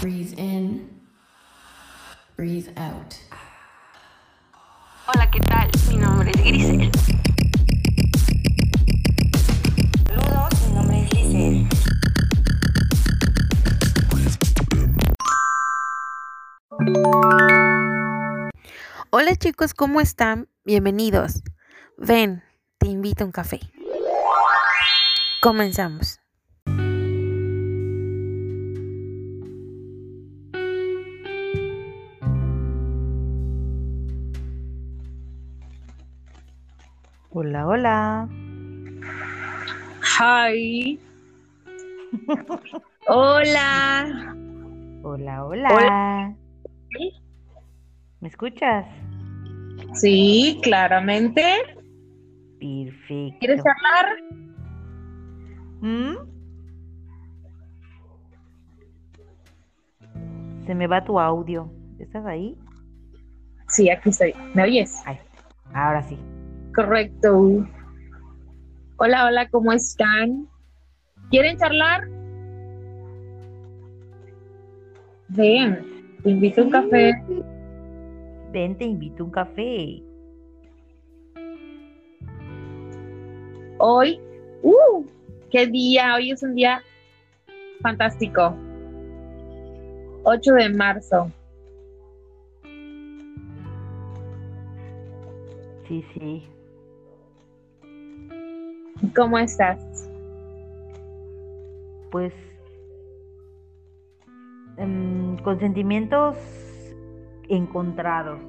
Breathe in. Breathe out. Hola, ¿qué tal? Mi nombre es Grisel. Saludos, mi nombre es Lice. Hola chicos, ¿cómo están? Bienvenidos. Ven, te invito a un café. Comenzamos. Hola, hola. Hi. Hola. Hola, hola. ¿Me escuchas? Sí, claramente. Perfecto. ¿Quieres hablar? ¿Mm? Se me va tu audio. ¿Estás ahí? Sí, aquí estoy. ¿Me oyes? Ay, ahora sí. Correcto. Hola, hola, ¿cómo están? ¿Quieren charlar? Ven, te invito a un café. Ven, te invito a un café. Hoy, ¡uh! ¡Qué día! Hoy es un día fantástico. 8 de marzo. Sí, sí. ¿Cómo estás? Pues em, con sentimientos encontrados.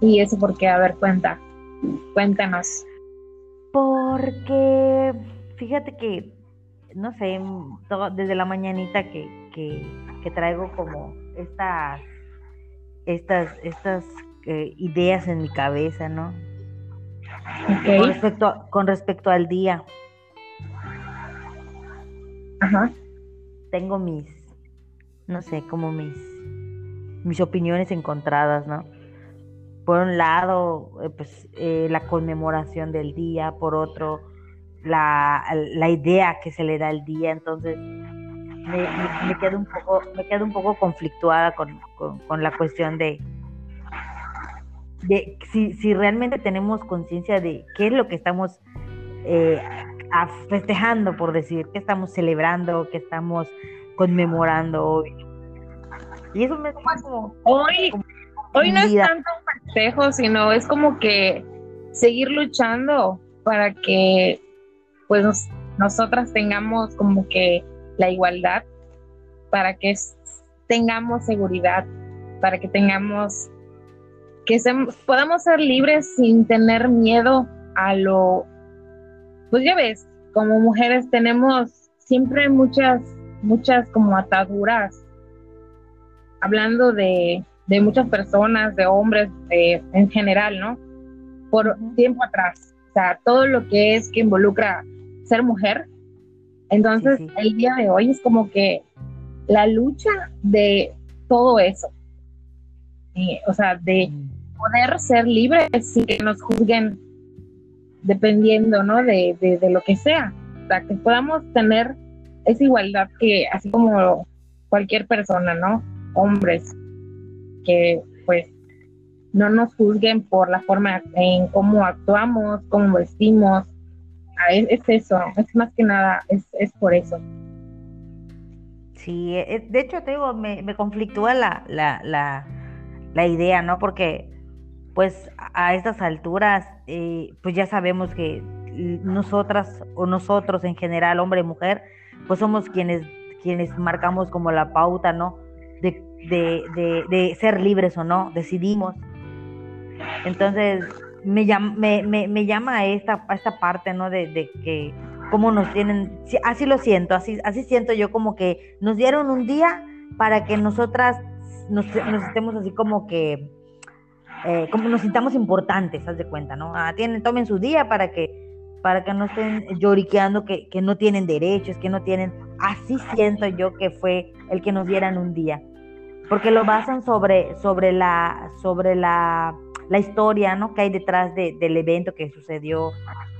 ¿Y eso por qué? A ver, cuenta. Cuéntanos. Porque fíjate que, no sé, todo- desde la mañanita que, que, que traigo como estas, estas, estas eh, ideas en mi cabeza, ¿no? Con respecto, a- con respecto al día, Ajá. tengo mis, no sé, como mis, mis opiniones encontradas, ¿no? Por un lado, eh, pues eh, la conmemoración del día, por otro, la, la idea que se le da al día, entonces me, me- me quedo un poco, me quedo un poco conflictuada con, con- con la cuestión de, de si, si realmente tenemos conciencia de qué es lo que estamos eh, a- festejando, por decir, qué estamos celebrando, qué estamos conmemorando hoy. Y eso me deja como Hoy, hoy no es tanto un festejo, sino es como que seguir luchando para que pues nos- nosotras tengamos como que la igualdad, para que tengamos seguridad, para que tengamos que sem- podamos ser libres sin tener miedo a lo pues ya ves, como mujeres tenemos siempre muchas muchas como ataduras hablando de, de muchas personas, de hombres en general, ¿no? Por tiempo atrás. O sea, todo lo que es que involucra ser mujer. Entonces, Sí, sí. el día de hoy es como que la lucha de todo eso. Eh, o sea, de poder ser libres sin que nos juzguen dependiendo, ¿no? De, de, lo que sea. Sea, que podamos tener esa igualdad que, así como cualquier persona, ¿no? Hombres, que pues no nos juzguen por la forma en cómo actuamos, cómo vestimos. Ah, Es, es eso, es más que nada, es, es por eso. Sí, eh, de hecho te digo, me, me conflictúa la, la, la, la idea, ¿no? Porque pues a estas alturas, eh, pues ya sabemos que nosotras o nosotros en general, hombre mujer, pues somos quienes, quienes marcamos como la pauta, ¿no? De, de, de, de ser libres o no, decidimos. Entonces, me llama, me, me, me llama a esta, a esta parte, ¿no? De, de que cómo nos tienen, sí, así lo siento, así, así siento yo como que nos dieron un día para que nosotras nos, nos estemos así como que, eh, como nos sintamos importantes, haz de cuenta, ¿no? Ah, tienen, tomen su día para que, para que no estén lloriqueando que, que no tienen derechos, que no tienen, así siento yo que fue el que nos dieran un día, porque lo basan sobre, sobre la, sobre la la historia, ¿no? Que hay detrás de, del evento que sucedió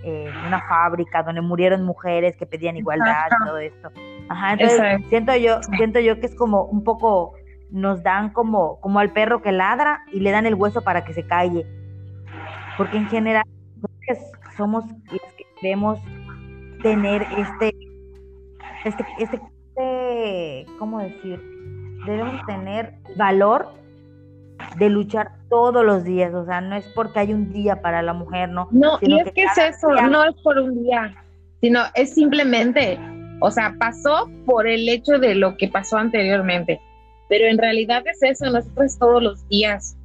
eh, en una fábrica donde murieron mujeres que pedían igualdad y todo esto. Ajá, entonces Exacto. siento yo, siento yo que es como un poco, nos dan como, como al perro que ladra y le dan el hueso para que se calle. Porque en general somos los que debemos tener este, este, este, este, ¿cómo decir? Debemos tener valor de luchar todos los días, o sea, no es porque hay un día para la mujer, ¿no? No, Sino y es que que es eso, día- no es por un día, sino es simplemente, o sea, pasó por el hecho de lo que pasó anteriormente, pero en realidad es eso, nosotros todos los días,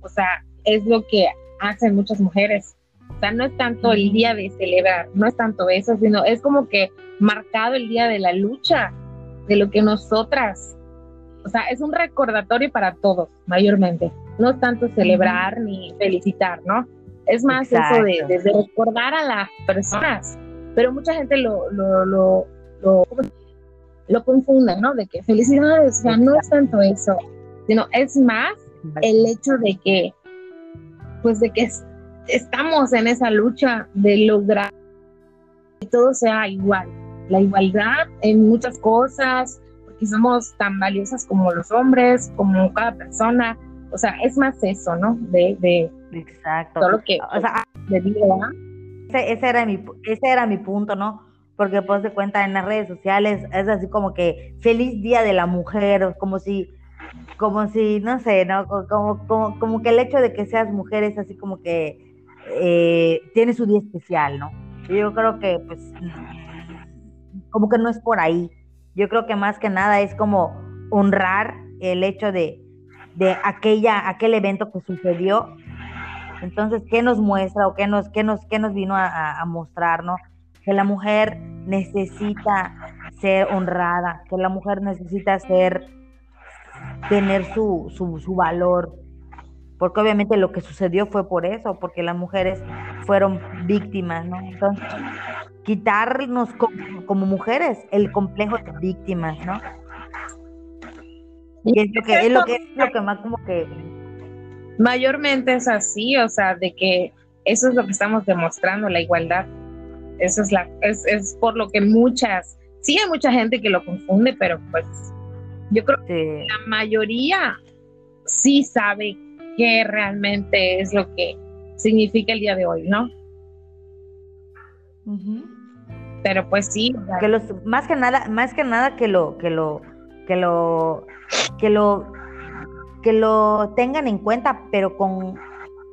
o sea, es lo que hacen muchas mujeres. O sea, no es tanto el día de celebrar, no es tanto eso, sino es como que marcado el día de la lucha, de lo que nosotras, o sea, es un recordatorio para todos, mayormente. No es tanto celebrar ni felicitar, ¿no? Es más eso de, Exacto. de- recordar a las personas, pero mucha gente lo, lo, lo, lo, ¿cómo se- lo confunde, ¿no? De que felicidades, o sea, no es tanto eso, sino es más el hecho de que, pues de que es- estamos en esa lucha de lograr que todo sea igual, la igualdad en muchas cosas, porque somos tan valiosas como los hombres, como cada persona, o sea, es más eso, ¿no? De, de Exacto. todo lo que O sea, de vida, ese, ese era mi, ese era mi punto, ¿no? Porque pues de cuenta en las redes sociales es así como que feliz día de la mujer, como si, como si, no sé, ¿no? Co- Como, como, como que el hecho de que seas mujer es así como que eh, tiene su día especial, ¿no? Yo creo que pues como que no es por ahí. Yo creo que más que nada es como honrar el hecho de, de aquella, aquel evento que sucedió entonces, ¿qué nos muestra o qué nos, qué nos, qué nos vino a- a mostrar, no? Que la mujer necesita ser honrada, que la mujer necesita ser, tener su, su, su valor, porque obviamente lo que sucedió fue por eso, porque las mujeres fueron víctimas, ¿no? Entonces, quitarnos como, como mujeres el complejo de víctimas, ¿no? Y es lo que, es lo que, es lo que más como que Mayormente es así, o sea, de que eso es lo que estamos demostrando, la igualdad. Eso es la, es, es por lo que muchas, sí hay mucha gente que lo confunde, pero pues yo creo sí, la mayoría sí sabe qué realmente es lo que significa el día de hoy, ¿no? Pero pues sí, que los más que nada más que nada que lo que lo que lo que lo que lo tengan en cuenta pero con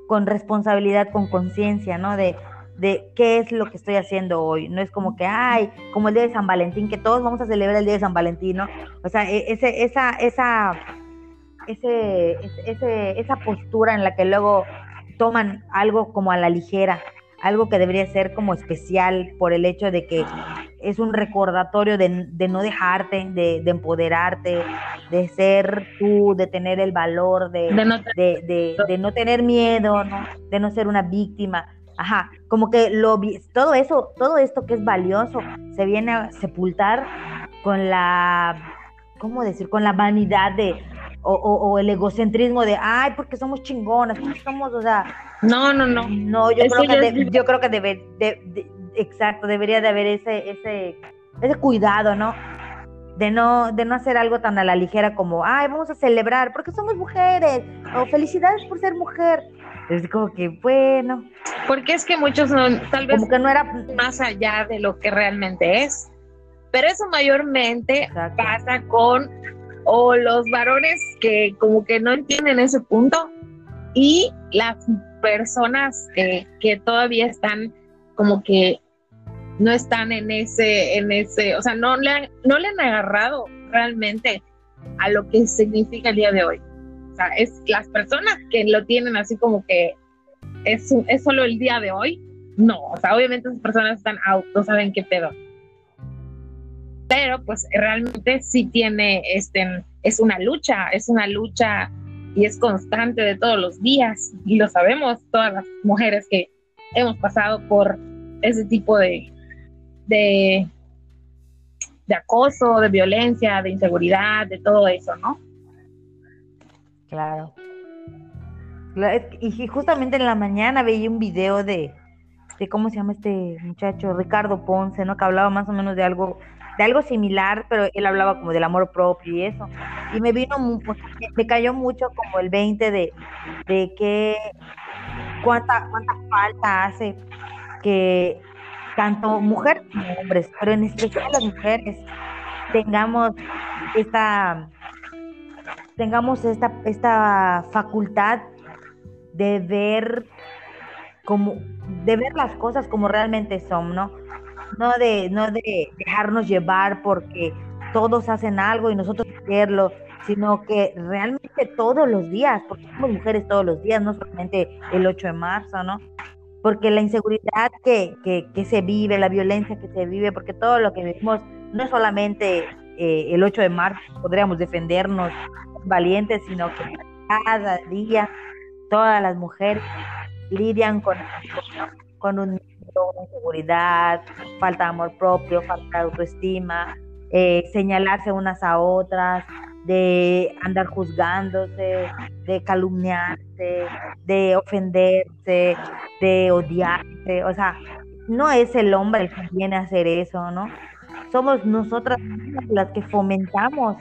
con responsabilidad con conciencia no de de qué es lo que estoy haciendo hoy no es como que ay como el día de San Valentín que todos vamos a celebrar el día de San Valentín no o sea e- ese esa esa ese, ese- esa postura en la que luego toman algo como a la ligera algo que debería ser como especial por el hecho de que es un recordatorio de, de no dejarte, de, de empoderarte, de ser tú, de tener el valor, de, de no de, de- de no tener miedo, ¿no? de no ser una víctima. Ajá, como que lo todo eso, todo esto que es valioso, se viene a sepultar con la, ¿cómo decir? Con la vanidad de, o, o- o el egocentrismo de, ay, porque somos chingonas, porque somos, o sea, no, no, no. no, yo Eso creo que de- es- yo creo que debe, de- de- exacto, debería de haber ese, ese, ese cuidado, ¿no? De no, de no hacer algo tan a la ligera como, ay, vamos a celebrar porque somos mujeres, o felicidades por ser mujer. Es como que, bueno, Porque es que muchos no, tal vez como que no era más allá de lo que realmente es. Pero eso mayormente Exacto. pasa con o los varones que como que no entienden ese punto y las personas que, que todavía están como que no están en ese, en ese, o sea, no le, han- no le han agarrado realmente a lo que significa el día de hoy. O sea, es las personas que lo tienen así como que es, es solo el día de hoy. No, o sea, obviamente esas personas están out, no saben qué pedo. Pero pues realmente sí tiene, este, es una lucha, es una lucha y es constante de todos los días. Y lo sabemos todas las mujeres que hemos pasado por ese tipo de, de, de acoso, de violencia, de inseguridad, de todo eso, ¿no? Claro. Y justamente en la mañana veía un video de, de cómo se llama este muchacho, Ricardo Ponce, ¿no? Que hablaba más o menos de algo, de algo similar, pero él hablaba como del amor propio y eso. Y me vino, me cayó mucho como el 20 de, de que cuánta, cuánta falta hace que tanto mujeres como hombres, pero en especial las mujeres, tengamos esta tengamos esta, esta facultad de ver como de ver las cosas como realmente son, ¿no? No de, no de dejarnos llevar porque todos hacen algo y nosotros hacerlo, sino que realmente todos los días, porque somos mujeres todos los días, no solamente el 8 de marzo, ¿no? Porque la inseguridad que, que, que se vive, la violencia que se vive, porque todo lo que vivimos no es solamente eh, el 8 de marzo, podríamos defendernos valientes, sino que cada día todas las mujeres lidian con, con un inseguridad, falta de amor propio, falta de autoestima, eh, señalarse unas a otras, de andar juzgándose, de calumniarse, de ofenderse, de odiarse, o sea, no es el hombre el que viene a hacer eso, ¿no? Somos nosotras las que fomentamos.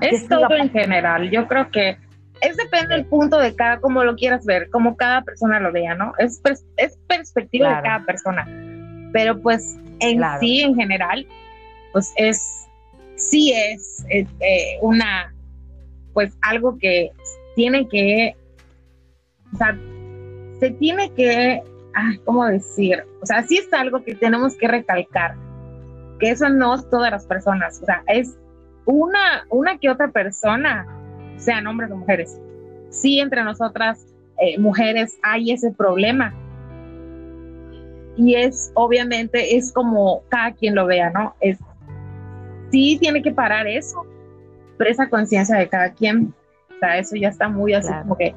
que Es siga todo en general. Yo creo que es depende del punto de cada, como lo quieras ver, como cada persona lo vea, ¿no? Es, pers- es perspectiva Claro. de cada persona. Pero pues en Claro. sí, en general, pues es, sí es eh, eh, una, pues algo que tiene que, o sea, se tiene que, ¿cómo decir? O sea, sí es algo que tenemos que recalcar, que eso no es todas las personas, o sea, es una, una que otra persona, sean hombres o mujeres. Sí, entre nosotras, eh, mujeres, hay ese problema. Y es, obviamente, es como cada quien lo vea, ¿no? Es, sí tiene que parar eso, pero esa conciencia de cada quien, o sea, eso ya está muy así Claro. como que...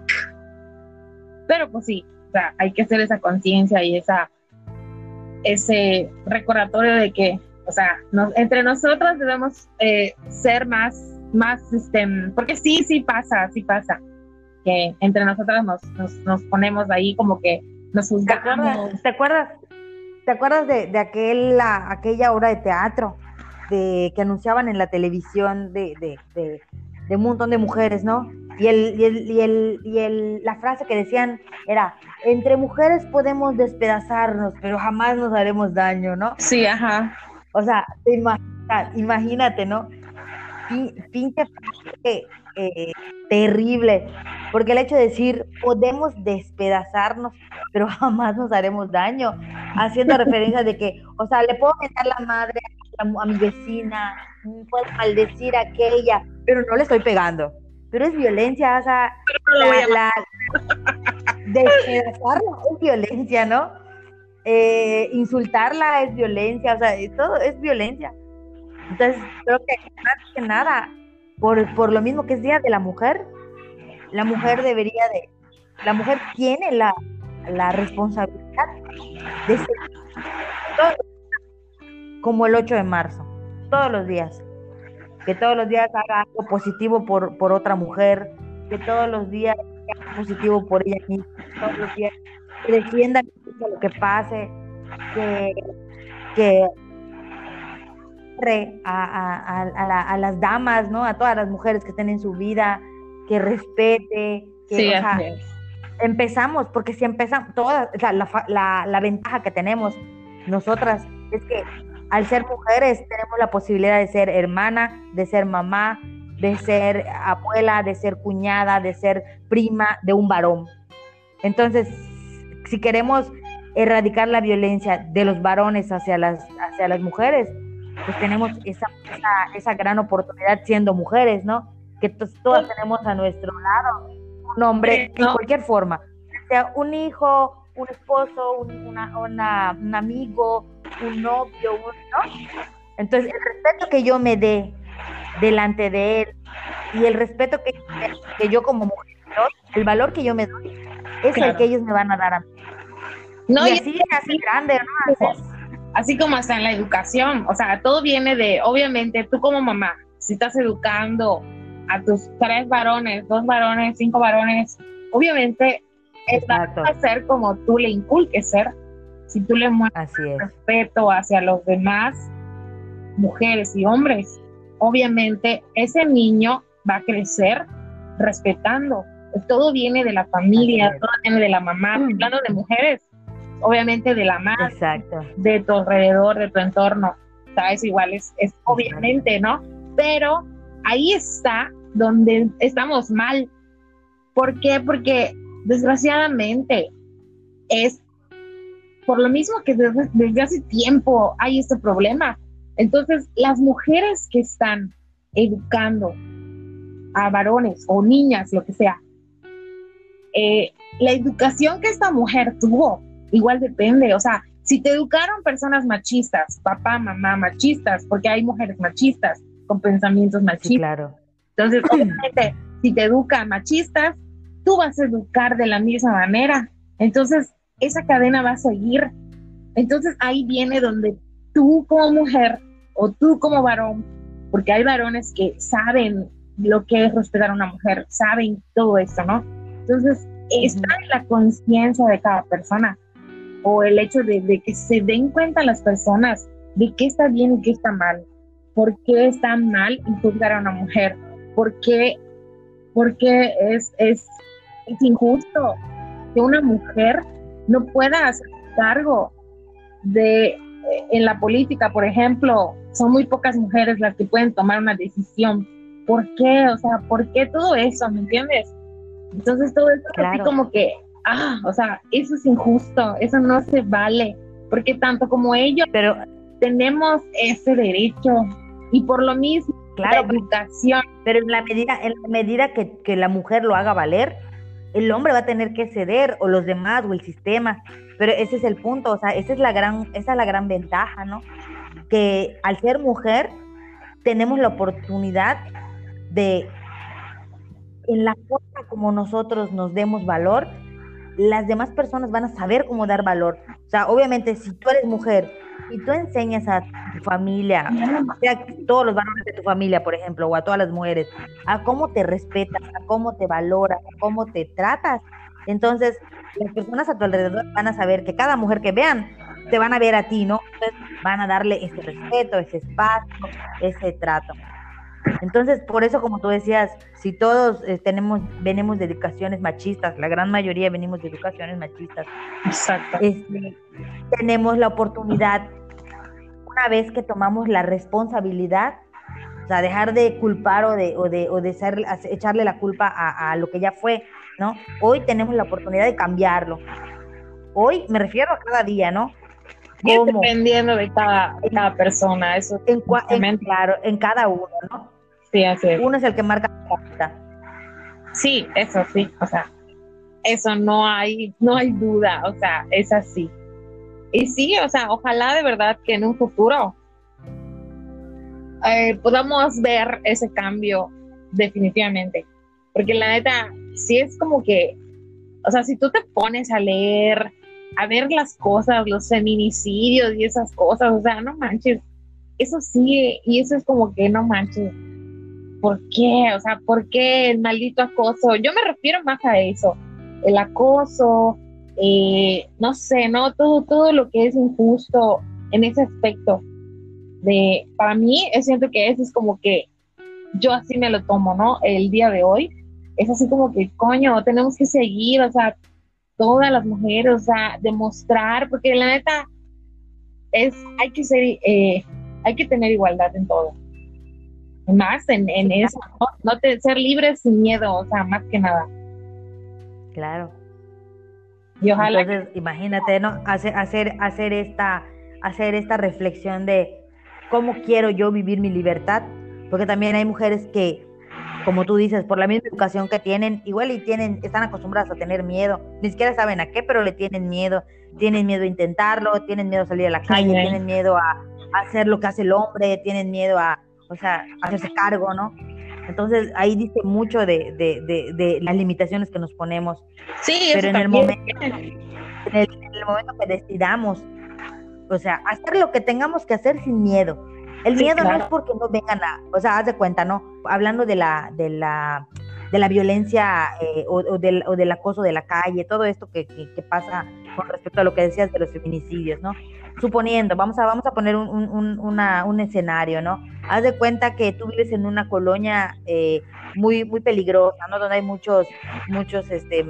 Pero pues sí, o sea, hay que hacer esa conciencia y esa ese recordatorio de que, o sea, nos- entre nosotras debemos eh, ser más, más, este, porque sí, sí pasa, sí pasa, que entre nosotras nos, nos, nos ponemos ahí como que nos ¿Te juzgamos. acuerdas? ¿Te acuerdas, te acuerdas de, de aquel, la- aquella obra de teatro de, que anunciaban en la televisión de, de, de- de un montón de mujeres, ¿no? Y, el, y, el, y, el, y el- la frase que decían era, entre mujeres podemos despedazarnos, pero jamás nos haremos daño, ¿no? Sí, ajá. O sea, imagínate, ¿no? Pin- Pinche eh, terrible, porque el hecho de decir podemos despedazarnos, pero jamás nos haremos daño, haciendo referencia de que, o sea, le puedo mentar la madre a, mi vecina, puedo maldecir a aquella, pero no le estoy pegando. Pero es violencia, o sea, no la, la- despedazarla es violencia, ¿no? Eh, insultarla es violencia, o sea, todo es violencia. Entonces, creo que más que nada, por, por lo mismo que es Día de la Mujer, la mujer debería de, la mujer tiene la, la responsabilidad de ser como el 8 de marzo, todos los días, que todos los días haga algo positivo por, por otra mujer, que todos los días haga algo positivo por ella misma, todos los días lo que pase, que, que re- a, a- a- la- a las damas, ¿no? A todas las mujeres que estén en su vida, que respete, que, Sí, o sea, empezamos, porque si empezamos, todas, o sea, la, la, la ventaja que tenemos nosotras es que al ser mujeres tenemos la posibilidad de ser hermana, de ser mamá, de ser abuela, de ser cuñada, de ser prima de un varón. Entonces, si queremos erradicar la violencia de los varones hacia las, hacia las mujeres, pues tenemos esa, esa, esa gran oportunidad siendo mujeres, ¿no? Que to- todas tenemos a nuestro lado un hombre Sí, ¿no? en cualquier forma, sea un hijo, un esposo, un, una- una- un amigo, un novio, un- ¿no? Entonces, el respeto que yo me dé delante de él y el respeto que, que yo como mujer el valor que yo me doy, es el que ellos me van a dar a mí. No, y así se hace grande, ¿no? Así- así como hasta en la educación, o sea, todo viene de, obviamente, tú como mamá, si estás educando a tus tres varones, dos varones, cinco varones, obviamente Exacto. va a ser como tú le inculques ser. Si tú le muestras respeto hacia los demás, mujeres y hombres, obviamente ese niño va a crecer respetando. Todo viene de la familia, todo viene de la mamá. Mm. Hablando de mujeres, obviamente de la Exacto. de tu alrededor, de tu entorno. Eso igual es, es obviamente, ¿no? Pero ahí está donde estamos mal. ¿Por qué? Porque desgraciadamente es por lo mismo que desde, desde hace tiempo hay este problema. Entonces, las mujeres que están educando a varones o niñas, lo que sea, eh, la educación que esta mujer tuvo, igual depende, o sea, si te educaron personas machistas, papá, mamá, machistas, porque hay mujeres machistas con pensamientos Sí, machistas, claro. entonces, obviamente, si te educan machistas, tú vas a educar de la misma manera. Entonces, esa cadena va a seguir. Entonces, ahí viene donde tú como mujer o tú como varón, porque hay varones que saben lo que es respetar a una mujer, saben todo esto, ¿no? Entonces, está en la conciencia de cada persona o el hecho de, de que se den cuenta las personas de qué está bien y qué está mal. ¿Por qué está mal juzgar a una mujer? ¿Por qué, porque es, es, es injusto que una mujer no pueda hacer cargo de, en la política, por ejemplo, son muy pocas mujeres las que pueden tomar una decisión. ¿Por qué? O sea, ¿por qué todo eso? ¿Me entiendes? Entonces todo esto es así Claro. como que, ah, o sea, eso es injusto, eso no se vale, porque tanto como ellos Pero, tenemos ese derecho y por lo mismo claro, la educación pero en la medida, en la medida que, que la mujer lo haga valer, el hombre va a tener que ceder, o los demás, o el sistema. Pero ese es el punto, o sea, esa es la gran, esa es la gran ventaja, ¿no? Que al ser mujer, tenemos la oportunidad de, en la forma como nosotros nos demos valor, las demás personas van a saber cómo dar valor. O sea, obviamente, si tú eres mujer y tú enseñas a tu familia, sea, todos los varones de tu familia, por ejemplo, o a todas las mujeres, a cómo te respetas, a cómo te valoras, a cómo te tratas, entonces las personas a tu alrededor van a saber que cada mujer que vean, te van a ver a ti, ¿no? Entonces van a darle ese respeto, ese espacio, ese trato. Entonces, por eso, como tú decías, si todos eh, tenemos, venimos de educaciones machistas, la gran mayoría venimos de educaciones machistas, Exacto. este, tenemos la oportunidad, una vez que tomamos la responsabilidad, o sea, dejar de culpar o de, o de, o de ser- echarle la culpa a, a lo que ya fue, ¿no? Hoy tenemos la oportunidad de cambiarlo. Hoy me refiero a cada día, ¿no? ¿Cómo? dependiendo de cada, de cada persona, eso En, en- claro, en cada uno, ¿no? Sí, así es. Uno es el que marca la pauta. Sí, eso sí, o sea, eso no hay, no hay duda, o sea, es así. Y sí, o sea, ojalá de verdad que en un futuro eh, podamos ver ese cambio definitivamente, porque la neta, sí es como que, o sea, si tú te pones a leer, a ver las cosas, los feminicidios y esas cosas, o sea, no manches, eso sí, y eso es como que no manches. ¿Por qué? O sea, ¿por qué el maldito acoso? Yo me refiero más a eso, el acoso, eh, no sé, ¿no? Todo, todo lo que es injusto en ese aspecto. De, para mí, es siento que eso es como que yo así me lo tomo, ¿no? El día de hoy. Es así como que, coño, tenemos que seguir, o sea, todas las mujeres, o sea, demostrar, porque la neta es, hay que ser, eh, hay que tener igualdad en todo. Más en, en eso, ¿no? No te, ser libre sin miedo, o sea, más que nada. Claro. Y ojalá Entonces, imagínate, ¿no? Hacer, hacer, hacer esta, hacer esta reflexión de cómo quiero yo vivir mi libertad, porque también hay mujeres que, como tú dices, por la misma educación que tienen, igual y tienen, están acostumbradas a tener miedo, ni siquiera saben a qué, pero le tienen miedo, tienen miedo a intentarlo, tienen miedo a salir a la calle, Sí. tienen miedo a, a hacer lo que hace el hombre, tienen miedo a, o sea, hacerse cargo, ¿no? Entonces ahí dice mucho de, de, de, de las limitaciones que nos ponemos Sí, pero en el momento en el, en el momento que decidamos o sea hacer lo que tengamos que hacer sin miedo el Sí, miedo no claro. es porque no vengan a o sea haz de cuenta no hablando de la de la de la violencia eh, o, o del, o del acoso de la calle, todo esto que, que- que pasa con respecto a lo que decías de los feminicidios, ¿no? Suponiendo, vamos a, vamos a poner un, un- un- escenario, ¿no? Haz de cuenta que tú vives en una colonia eh, muy, muy peligrosa, ¿no? Donde hay muchos, muchos, este,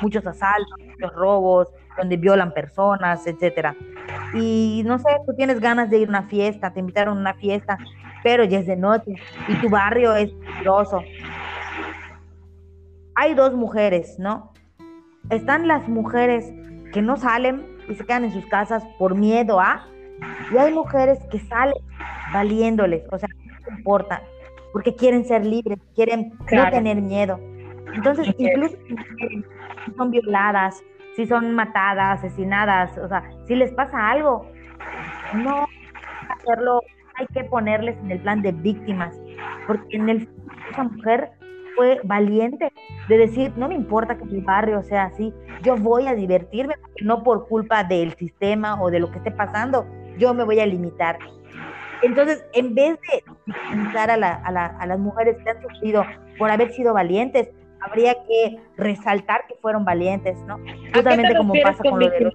muchos asaltos, muchos robos, donde violan personas, etcétera. Y no sé, tú tienes ganas de ir a una fiesta, te invitaron a una fiesta, pero ya es de noche y tu barrio es peligroso. Hay dos mujeres, ¿no? Están las mujeres que no salen y se quedan en sus casas por miedo a, y hay mujeres que salen valiéndoles, o sea, no importa, porque quieren ser libres, quieren no Claro. tener miedo. Entonces, incluso si son violadas, si son matadas, asesinadas, o sea, si les pasa algo, no hacerlo, hay que ponerles en el plan de víctimas, porque en el esa mujer fue valiente de decir, no me importa que mi barrio sea así, yo voy a divertirme, no por culpa del sistema o de lo que esté pasando, yo me voy a limitar. Entonces, en vez de victimizar a, la- a la- a las mujeres que han sufrido por haber sido valientes, habría que resaltar que fueron valientes, ¿no? Justamente como pasa con con lo de los.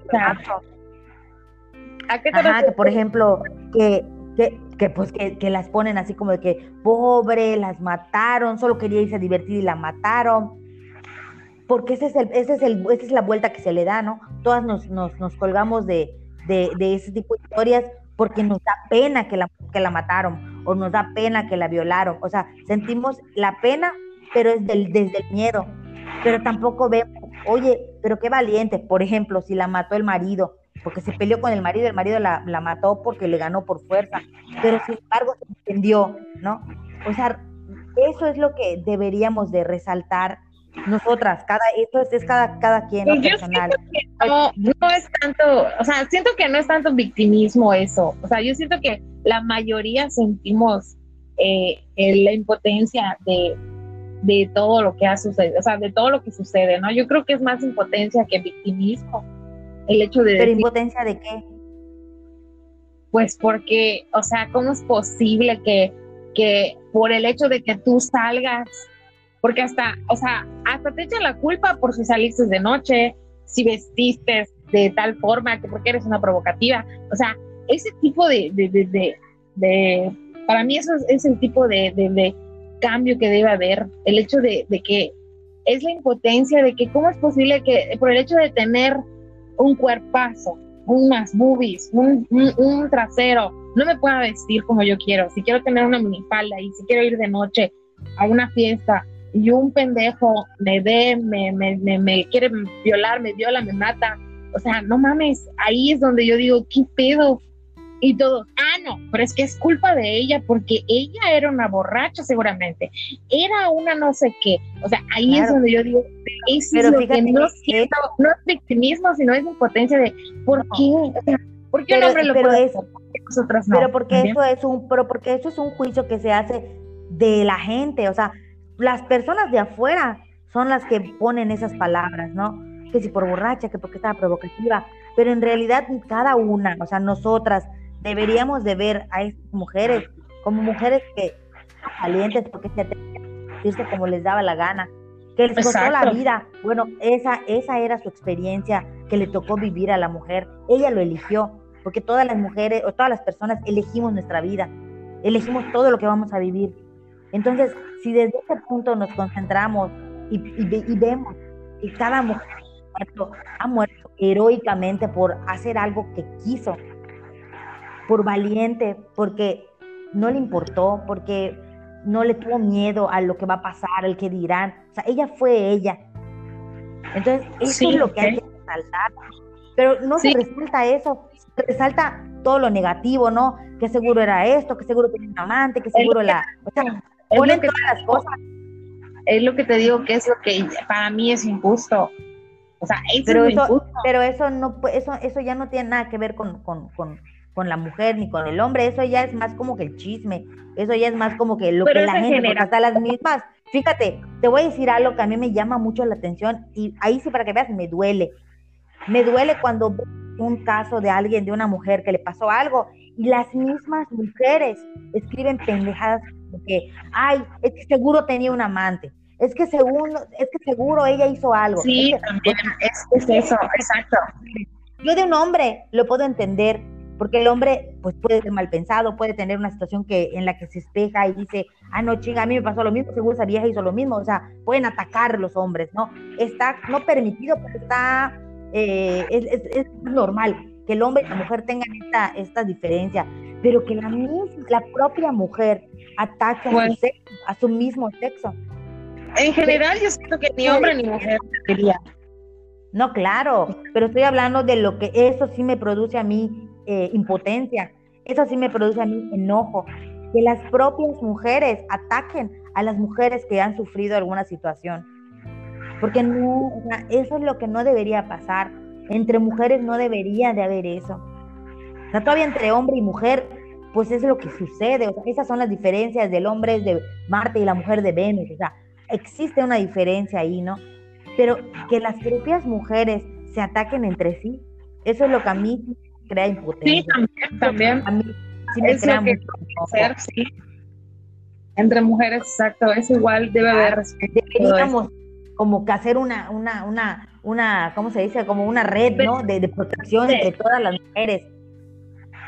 ¿A qué te Ajá, que refieres? por ejemplo, que, que, que, pues que, que las ponen así como de que pobre, las mataron, solo quería irse a divertir y la mataron. Porque ese es el, ese es el, esa es la vuelta que se le da, ¿no? Todas nos, nos, nos colgamos de, de, de ese tipo de historias porque nos da pena que la, que la mataron o nos da pena que la violaron. O sea, sentimos la pena, pero es del, desde el miedo. Pero tampoco vemos, oye, pero qué valiente, por ejemplo, si la mató el marido, porque se peleó con el marido, el marido la, la mató porque le ganó por fuerza, pero sin embargo se defendió, ¿no? O sea, eso es lo que deberíamos de resaltar nosotras, cada, eso es, es cada, cada quien, ¿no? Pues yo personal. no, no es tanto, o sea, siento que no es tanto victimismo eso. O sea, yo siento que la mayoría sentimos eh, eh, la impotencia de, de todo lo que ha sucedido, o sea, de todo lo que sucede, ¿no? Yo creo que es más impotencia que victimismo. El hecho de Pero decir, impotencia de qué? pues porque, o sea, ¿cómo es posible que, que por el hecho de que tú salgas, porque hasta, o sea, hasta te echan la culpa por si saliste de noche, si vestiste de tal forma, que porque eres una provocativa, o sea, ese tipo de, de, de, de, para mí eso es, es el tipo de, cambio que debe haber, el hecho de, de que es la impotencia de que cómo es posible que por el hecho de tener un cuerpazo, unas boobies, un, un, trasero, no me pueda vestir como yo quiero. Si quiero tener una minifalda y si quiero ir de noche a una fiesta y un pendejo me dé, me, me, me, me quiere violar, me viola, me mata. O sea, no mames, ahí es donde yo digo, ¿qué pedo? Y todo, ah, no, pero es que es culpa de ella porque ella era una borracha seguramente, era una no sé qué. O sea, ahí es Claro. donde yo digo, eso Pero es lo fíjate que no siento, no es victimismo, sino es impotencia de, ¿por No. qué? O sea, ¿Por qué un Pero- hombre lo pero puede es- hacer? ¿Por qué nosotras no? pero porque ¿Entiendes? eso es un pero porque eso es un juicio que se hace de la gente o sea las personas de afuera son las que ponen esas palabras no que si por borracha que porque estaba provocativa pero en realidad cada una o sea nosotras deberíamos de ver a estas mujeres como mujeres que valientes porque se vestirse como les daba la gana que les costó la Exacto. vida bueno esa esa era su experiencia que le tocó vivir a la mujer ella lo eligió porque todas las mujeres o todas las personas elegimos nuestra vida, elegimos todo lo que vamos a vivir. Entonces, si desde ese punto nos concentramos y, y y vemos que cada mujer ha muerto, ha muerto heroicamente por hacer algo que quiso, por valiente, porque no le importó, porque no le tuvo miedo a lo que va a pasar, al que dirán. O sea, ella fue ella. Entonces, eso Sí, es lo que hay que resaltar. Pero no Sí. se resalta eso, se resalta todo lo negativo, ¿no? Que seguro era esto, que seguro tenía un amante, que seguro la... O sea, ponen todas las cosas, Es lo que te digo que es lo que para mí es injusto. O sea, eso pero es eso, injusto. pero eso no, eso, eso ya no tiene nada que ver con, con, con, con la mujer ni con el hombre, eso ya es más como que el chisme, eso ya es más como que lo Pero que la gente, porque genera- hasta las mismas, fíjate, te voy a decir algo que a mí me llama mucho la atención y ahí sí para que veas, me duele, me duele cuando veo un caso de alguien, de una mujer que le pasó algo y las mismas mujeres escriben pendejadas como que, ay, es que seguro tenía un amante, es que según, es que seguro ella hizo algo. Sí, Es que- también es, es eso, exacto. yo de un hombre lo puedo entender, porque el hombre pues puede ser mal pensado, puede tener una situación que en la que se espeja y dice, ah, no, chinga, a mí me pasó lo mismo, seguro esa vieja hizo lo mismo, o sea, pueden atacar los hombres, ¿no? Está no permitido, pero está, eh, es, es- es normal que el hombre y la mujer tengan esta, esta diferencia, pero que la, mis- la propia mujer ataque a, su Pues- sexo, a su mismo sexo. En general, yo siento que ni hombre ni mujer debería. No, claro, pero estoy hablando de lo que eso sí me produce a mí eh, impotencia, eso sí me produce a mí enojo, que las propias mujeres ataquen a las mujeres que han sufrido alguna situación. Porque no, eso es lo que no debería pasar. Entre mujeres no debería de haber eso. O sea, todavía entre hombre y mujer, pues es lo que sucede. O sea, esas son las diferencias del hombre de Marte y la mujer de Venus. O sea, existe una diferencia ahí, ¿no? Pero que las propias mujeres se ataquen entre sí, eso es lo que a mí sí crea Sí, impotencia. también, también. A mí sí me Es crea lo que ser, sí. Entre mujeres, exacto, es igual, debe haber respeto. Deberíamos como que hacer una, una, una, una, ¿cómo se dice? Como una red, ¿no? De, de protección Sí. entre todas las mujeres.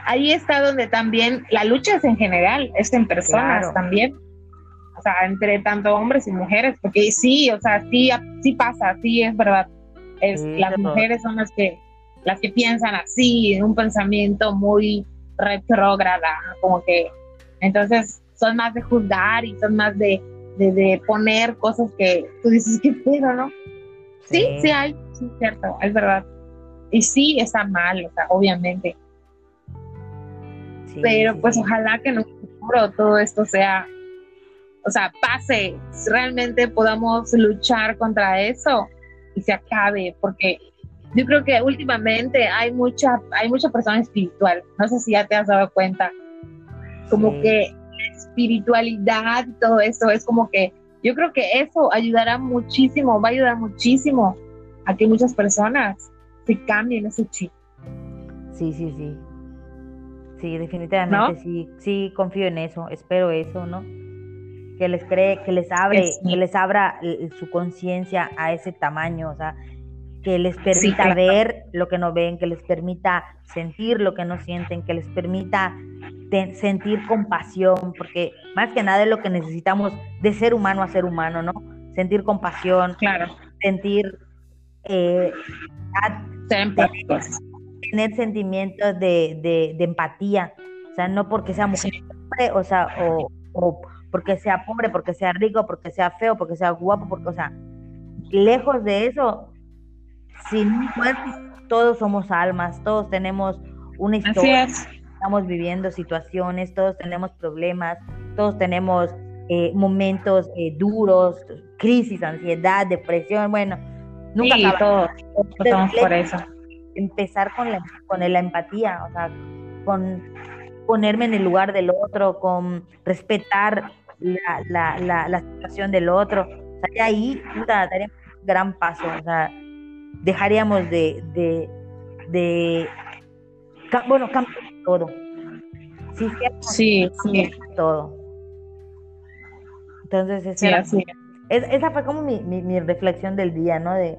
ahí está donde también la lucha es en general, es en personas Claro. también. O sea, entre tanto hombres y mujeres, porque sí, o sea, sí, sí pasa, sí es verdad. Es, Sí, las mujeres son las que, las que piensan así, en un pensamiento muy retrógrada, como que, entonces son más de juzgar y son más de, de, de poner cosas que tú dices, qué pedo, ¿no? Sí, Sí. sí hay, sí, es cierto, es verdad. Y sí está mal, o sea, obviamente Sí, pero pues ojalá que en un futuro todo esto sea, o sea, pase, realmente podamos luchar contra eso y se acabe, porque yo creo que últimamente hay mucha, hay mucha persona espiritual, no sé si ya te has dado cuenta, como Sí. que la espiritualidad y todo eso es como que yo creo que eso ayudará muchísimo, va a ayudar muchísimo a que muchas personas se cambien ese chip. Sí, sí, sí. Sí, definitivamente ¿No? sí, sí confío en eso, espero eso, ¿no? Que les cree, que les abre, Sí. que les abra su conciencia a ese tamaño, o sea, que les permita claro. ver lo que no ven, que les permita sentir lo que no sienten, que les permita sentir compasión, porque más que nada es lo que necesitamos de ser humano a ser humano, ¿no? Sentir compasión, Claro, sentir eh, ser tener sentimientos de, de, de empatía, o sea, no porque sea mujer, hombre, o sea, o, o porque sea pobre, porque sea rico, porque sea feo, porque sea guapo, porque, o sea, lejos de eso, sin un cuerpo, todos somos almas, todos tenemos una historia, es. estamos viviendo situaciones, todos tenemos problemas, todos tenemos eh, momentos eh, duros, crisis, ansiedad, depresión, bueno, nunca Sí, todos, todos por eso. empezar con la, con la empatía, o sea, con ponerme en el lugar del otro, con respetar la, la, la, la situación del otro. O sea, ya ahí puta, daríamos un gran paso, o sea, dejaríamos de, de, de bueno, cambiar todo. Hiciéramos Sí, sí, todo. Entonces, esa, sí, era- así es. es- esa fue como mi, mi, mi reflexión del día, ¿no? De,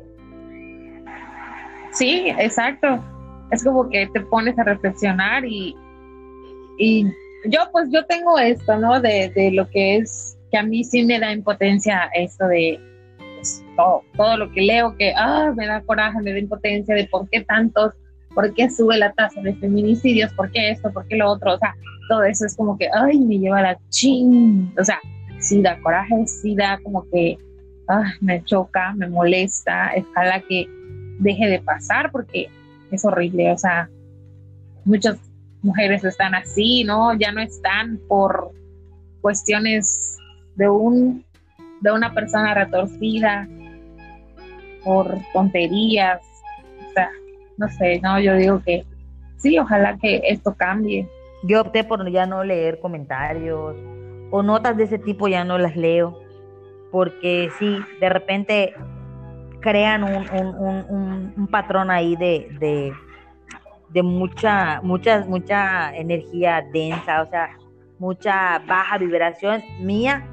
Sí, exacto. Es como que te pones a reflexionar y, y yo pues yo tengo esto, ¿no? De, de lo que es, que a mí sí me da impotencia esto de todo, todo lo que leo, que ah, me da coraje, me da impotencia de por qué tantos, por qué sube la tasa de feminicidios, por qué esto, por qué lo otro, o sea, todo eso es como que, ay, me lleva la ching, o sea, sí da coraje, sí da como que, ah, me choca, me molesta, ojalá que deje de pasar porque es horrible, o sea, muchas mujeres están así, ¿no? Ya no están por cuestiones de un de una persona retorcida por tonterías, o sea, no sé, no, yo digo que sí, ojalá que esto cambie. Yo opté por ya no leer comentarios o notas de ese tipo, ya no las leo, porque sí, de repente crean un, un, un, un, patrón ahí de, de, de mucha, mucha, mucha energía densa, o sea, mucha baja vibración mía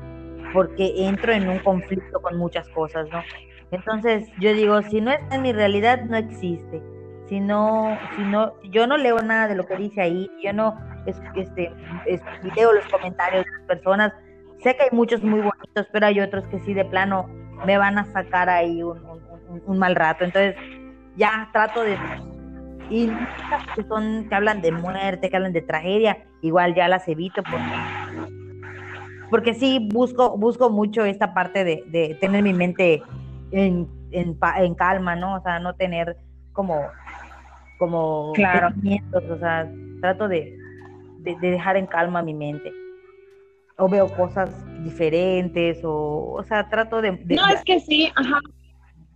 porque entro en un conflicto con muchas cosas, ¿no? Entonces yo digo, si no está en mi realidad, no existe. Si no, si no, yo no leo nada de lo que dice ahí, yo no es- este, es- leo los comentarios de las personas, sé que hay muchos muy bonitos, pero hay otros que sí de plano me van a sacar ahí un, mal rato. Entonces ya trato de y que son que hablan de muerte, que hablan de tragedia, igual ya las evito porque porque sí busco busco mucho esta parte de tener mi mente en, en, pa- en calma, ¿no? O sea, no tener como como Claro. o sea, trato de, de, de dejar en calma mi mente. O veo cosas diferentes, o, o sea, trato de, de- No, es que sí, ajá.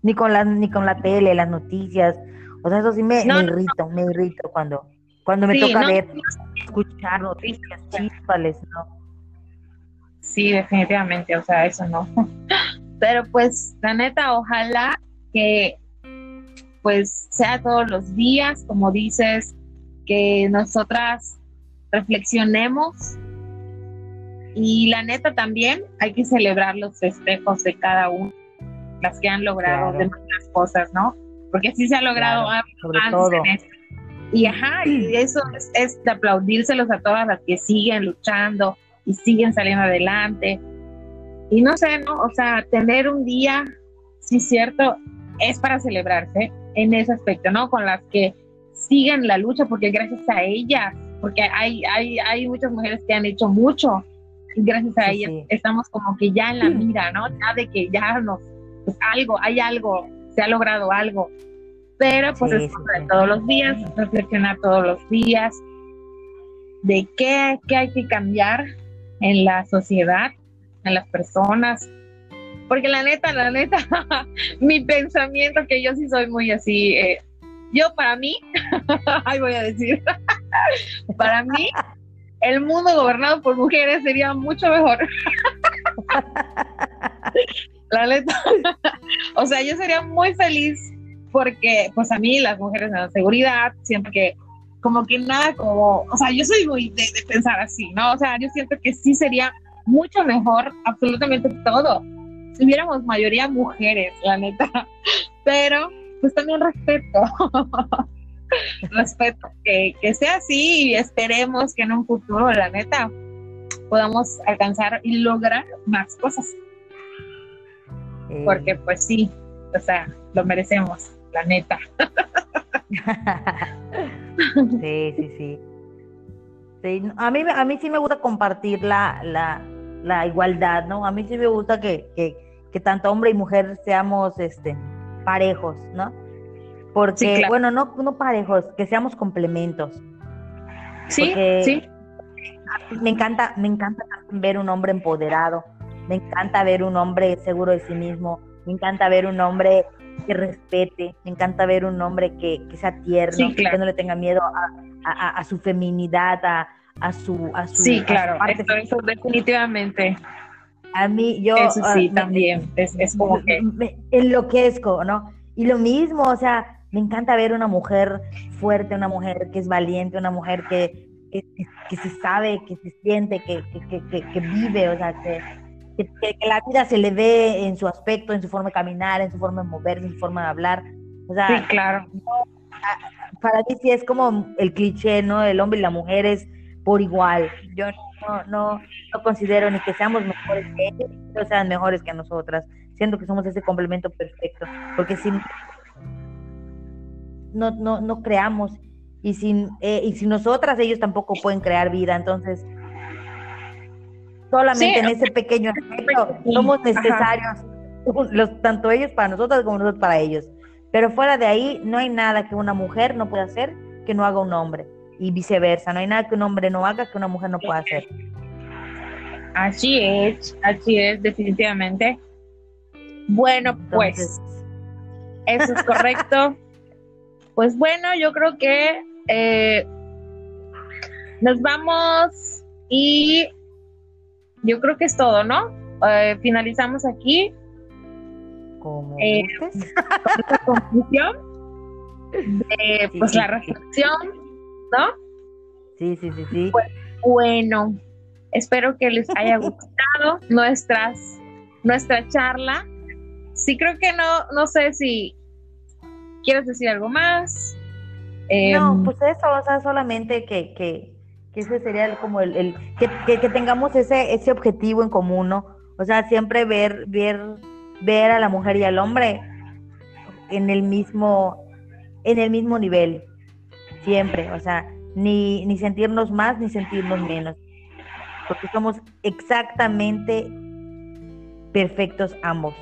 ni con la, ni con la tele, las noticias. O sea, eso sí me, No, me no. irrito, me irrito cuando, cuando me Sí, toca no, ver, escuchar noticias, chispales, ¿no? Sí, definitivamente, o sea, eso no. Pero pues, la neta, ojalá que pues sea todos los días, como dices, que nosotras reflexionemos y la neta también hay que celebrar los festejos de cada uno, las que han logrado Claro. de muchas cosas, ¿no? Porque sí se ha logrado Claro, sobre todo. Y ajá, y eso es, es de aplaudírselos a todas las que siguen luchando y siguen saliendo adelante. Y no sé, ¿no? O sea, tener un día, sí, cierto, es para celebrarse en ese aspecto, ¿no? Con las que siguen la lucha, porque gracias a ellas, porque hay, hay, hay muchas mujeres que han hecho mucho, y gracias a Sí, ellas sí. estamos como que ya en la mira, ¿no? Ya de que ya nos, pues algo, hay algo, se ha logrado algo. Pero pues Sí, es de todos los días, reflexionar todos los días de qué, qué hay que cambiar en la sociedad, en las personas. Porque la neta, la neta, mi pensamiento, que yo sí soy muy así, eh, yo para mí, ahí voy a decir, para mí, el mundo gobernado por mujeres sería mucho mejor. la neta, o sea, yo sería muy feliz porque, pues a mí las mujeres me dan seguridad, siento que como que nada como, o sea, yo soy muy de, de pensar así, ¿no? O sea, yo siento que sí sería mucho mejor absolutamente todo si hubiéramos mayoría mujeres, la neta. Pero, pues también respeto. respeto que, que sea así y esperemos que en un futuro, la neta, podamos alcanzar y lograr más cosas. Eh, Porque, pues sí, o sea, lo merecemos, la neta. sí, sí, sí. Sí, a mí, a mí sí me gusta compartir la, la, la igualdad, ¿no? A mí sí me gusta que, que, que tanto hombre y mujer seamos este, parejos, ¿no? Porque, Sí, claro. bueno, no, no parejos, que seamos complementos. Sí, Porque- sí, Me encanta, me encanta ver un hombre empoderado, me encanta ver un hombre seguro de sí mismo, me encanta ver un hombre que respete, me encanta ver un hombre que, que sea tierno, Sí, claro. que no le tenga miedo a, a- a- a su feminidad, a, a su, a su, sí, su claro. parte Eso, eso definitivamente. a mí, yo Eso sí, me- también. Es, es como que. me enloquezco, ¿no? Y lo mismo, o sea, me encanta ver una mujer fuerte, una mujer que es valiente, una mujer que, que, que- que se sabe, que se siente, que, que, vive, o sea, que, que, que- que la vida se le ve en su aspecto, en su forma de caminar, en su forma de moverse, en su forma de hablar. O sea, Sí, claro. para mí sí es como el cliché, ¿no? El hombre y la mujer es por igual. Yo no, no, no considero ni que seamos mejores que ellos, ni que sean mejores que nosotras. Siento que somos ese complemento perfecto. Porque si no, no, no creamos y sin, eh, y sin nosotras ellos tampoco pueden crear vida. Entonces, solamente Sí, en ese pequeño aspecto sí, somos necesarios, los, tanto ellos para nosotras como nosotros para ellos. Pero fuera de ahí, no hay nada que una mujer no pueda hacer que no haga un hombre. Y viceversa, no hay nada que un hombre no haga que una mujer no pueda hacer. Así es, así es, definitivamente. Bueno, pues eso es correcto. pues bueno, yo creo que eh, nos vamos y yo creo que es todo, ¿no? Eh, finalizamos aquí como eh, gustes. esta conclusión de pues sí, la reflexión, ¿no? Sí, sí, sí, sí. Bueno, Espero que les haya gustado nuestras, nuestra charla. Sí, creo que no, no sé si quieres decir algo más. No, Em, pues eso, o sea, solamente que, que, que ese sería como el, el que, que, que tengamos ese, ese objetivo en común, ¿no? O sea, siempre ver, ver, ver a la mujer y al hombre en el mismo, en el mismo nivel, siempre, o sea, ni, ni sentirnos más ni sentirnos menos, porque somos exactamente perfectos ambos.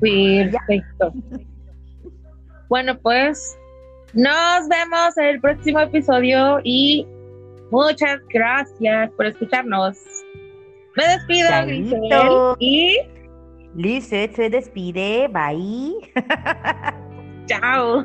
Perfecto. Bueno, pues nos vemos en el próximo episodio y muchas gracias por escucharnos. Me despido. Grisel, y Lizeth se despide, bye. Ciao.